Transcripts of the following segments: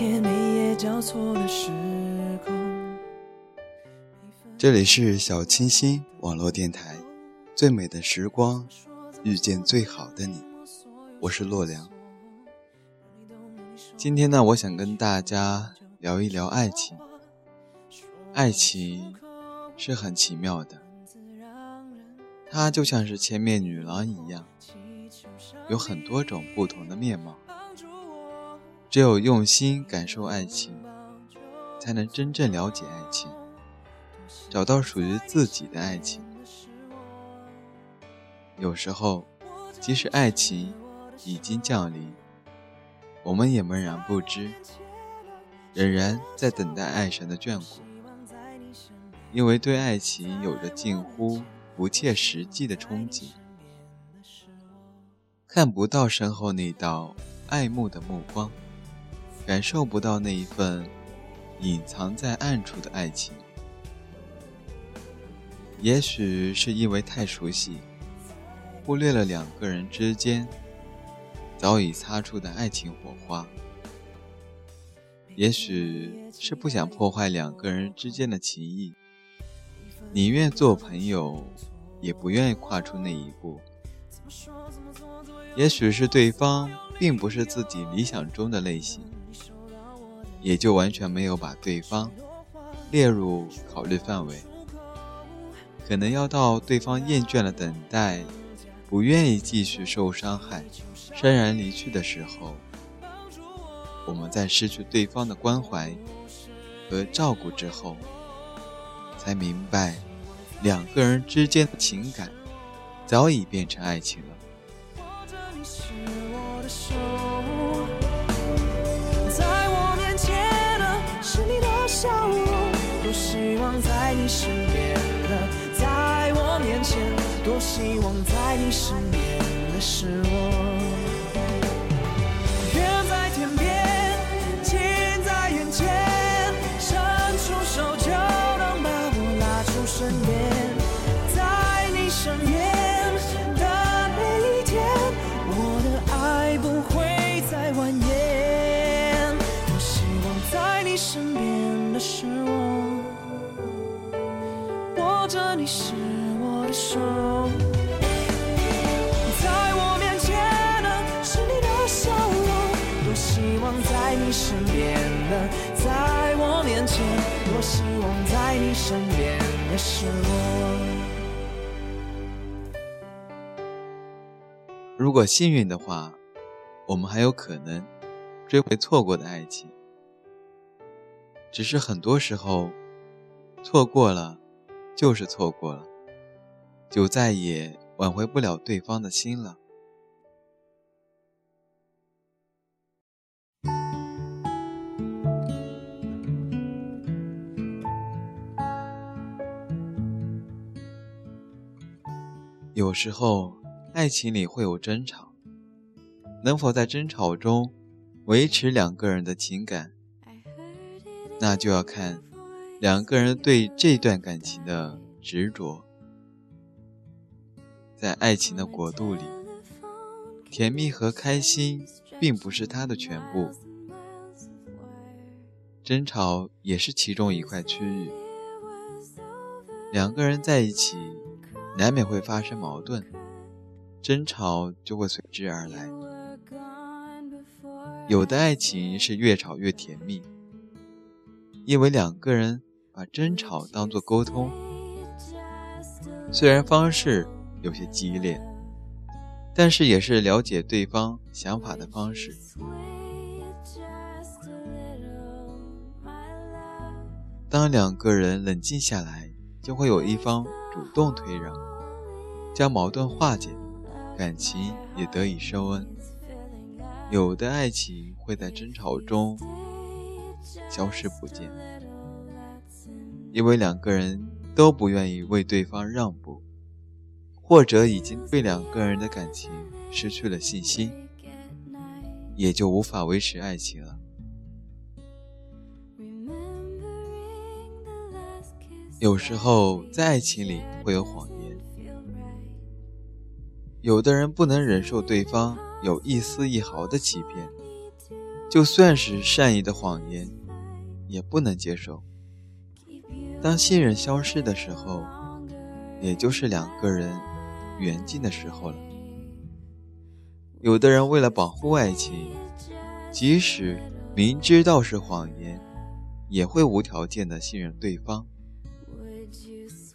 天每夜交错的时空。这里是小清新网络电台，最美的时光，遇见最好的你，我是洛良。今天呢，我想跟大家聊一聊爱情。爱情是很奇妙的，它就像是千面女郎一样，有很多种不同的面貌。只有用心感受爱情，才能真正了解爱情，找到属于自己的爱情。有时候，即使爱情已经降临，我们也茫然不知，仍然在等待爱神的眷顾，因为对爱情有着近乎不切实际的憧憬，看不到身后那道爱慕的目光。感受不到那一份隐藏在暗处的爱情，也许是因为太熟悉，忽略了两个人之间早已擦出的爱情火花；也许是不想破坏两个人之间的情谊，宁愿做朋友，也不愿意跨出那一步；也许是对方并不是自己理想中的类型。也就完全没有把对方列入考虑范围，可能要到对方厌倦了等待，不愿意继续受伤害，潸然离去的时候，我们在失去对方的关怀和照顾之后，才明白，两个人之间的情感早已变成爱情了。希望在你身边的是我。远在天边，近在眼前，伸出手就能把我拉出身边。在你身边的每一天，我的爱不会再蜿蜒。多希望在你身边的是我。着你是如果幸运的话，我们还有可能追回错过的爱情，只是很多时候错过了。就是错过了，就再也挽回不了对方的心了。有时候，爱情里会有争吵，能否在争吵中维持两个人的情感，那就要看。两个人对这段感情的执着，在爱情的国度里，甜蜜和开心并不是他的全部，争吵也是其中一块区域。两个人在一起，难免会发生矛盾，争吵就会随之而来。有的爱情是越吵越甜蜜，因为两个人把争吵当作沟通，虽然方式有些激烈。但是也是了解对方想法的方式。当两个人冷静下来，就会有一方主动退让，将矛盾化解，感情也得以升温。有的爱情会在争吵中消失不见，因为两个人都不愿意为对方让步。或者已经对两个人的感情失去了信心，也就无法维持爱情了。有时候在爱情里会有谎言，有的人不能忍受对方有一丝一毫的欺骗，就算是善意的谎言，也不能接受。当信任消失的时候，也就是两个人。缘尽的时候了。有的人为了保护爱情，即使明知道是谎言，也会无条件的信任对方，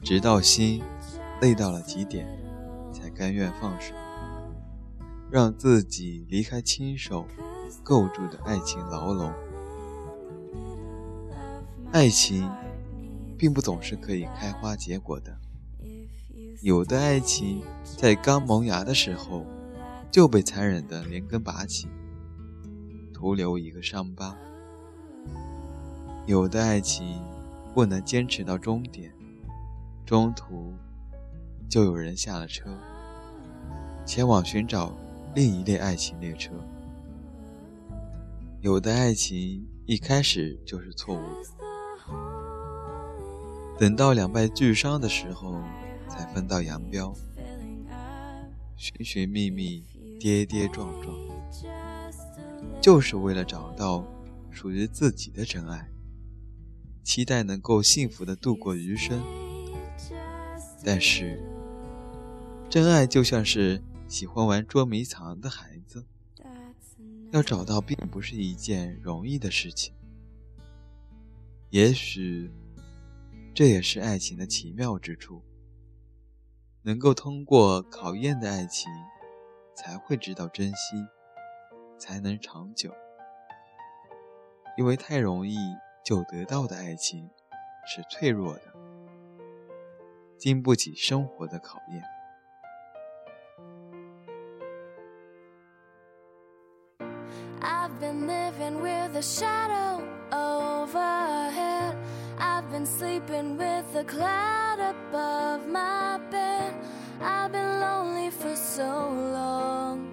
直到心累到了极点，甘愿放手，让自己离开亲手构筑的爱情牢笼。爱情，并不总是可以开花结果的。有的爱情在刚萌芽的时候就被残忍的连根拔起，徒留一个伤疤；有的爱情不能坚持到终点，中途就有人下了车，前往寻找另一列爱情列车；有的爱情一开始就是错误的，等到两败俱伤的时候。才分道扬镳，寻寻觅觅，跌跌撞撞，就是为了找到属于自己的真爱，期待能够幸福的度过余生。但是，真爱就像是喜欢玩捉迷藏的孩子，要找到并不是一件容易的事情。也许，这也是爱情的奇妙之处。能够通过考验的爱情，才会知道珍惜，才能长久。因为太容易就得到的爱情是脆弱的，经不起生活的考验。I've been living with a shadow overhead. I've been sleeping with a cloud above my bed. I've been lonely for so long.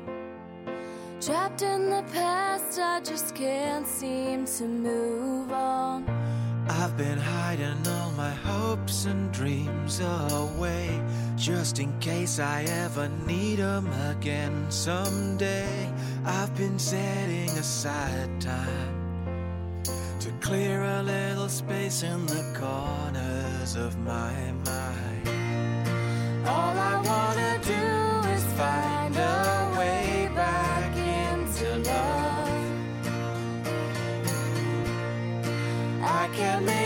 Trapped in the past, I just can't seem to move on. I've been hiding all my hopes and dreams away Just in case I ever need them again someday I've been setting aside time To clear a little space in the corners of my mind all I wanna do is find a way back into love. I can't make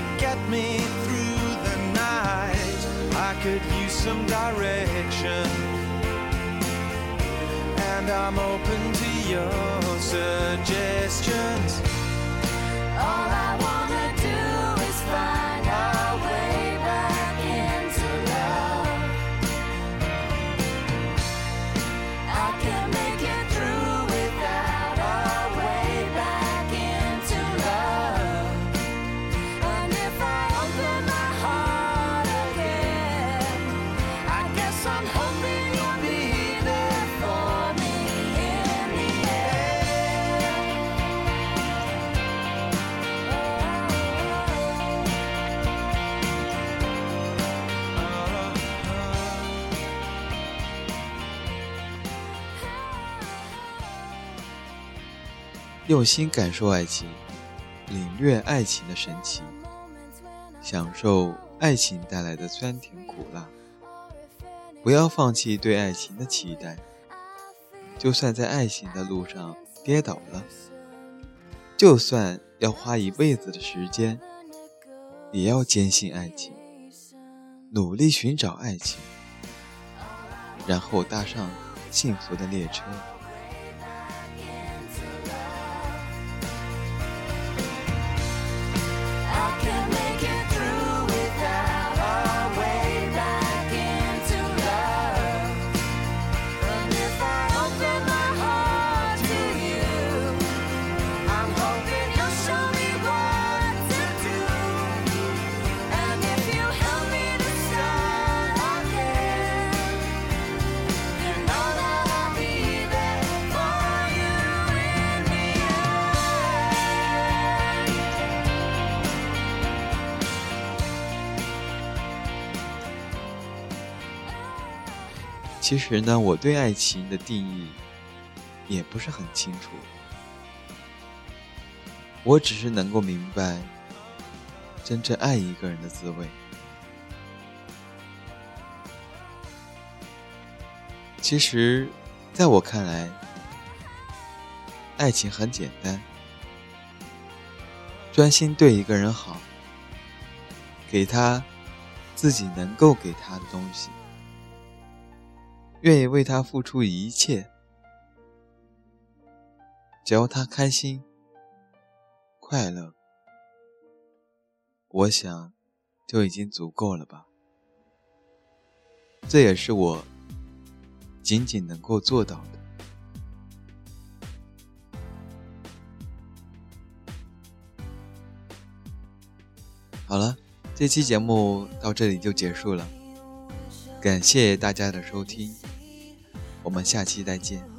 to get me through the night. I could use some direction, and I'm open to your suggestions. All I wanna 用心感受爱情，领略爱情的神奇，享受爱情带来的酸甜苦辣。不要放弃对爱情的期待，就算在爱情的路上跌倒了，就算要花一辈子的时间，也要坚信爱情，努力寻找爱情，然后搭上幸福的列车。其实呢，我对爱情的定义也不是很清楚，我只是能够明白真正爱一个人的滋味。其实，在我看来，爱情很简单，专心对一个人好，给他自己能够给他的东西。愿意为他付出一切，只要他开心、快乐，我想就已经足够了吧。这也是我仅仅能够做到的。好了，这期节目到这里就结束了。感谢大家的收听，我们下期再见。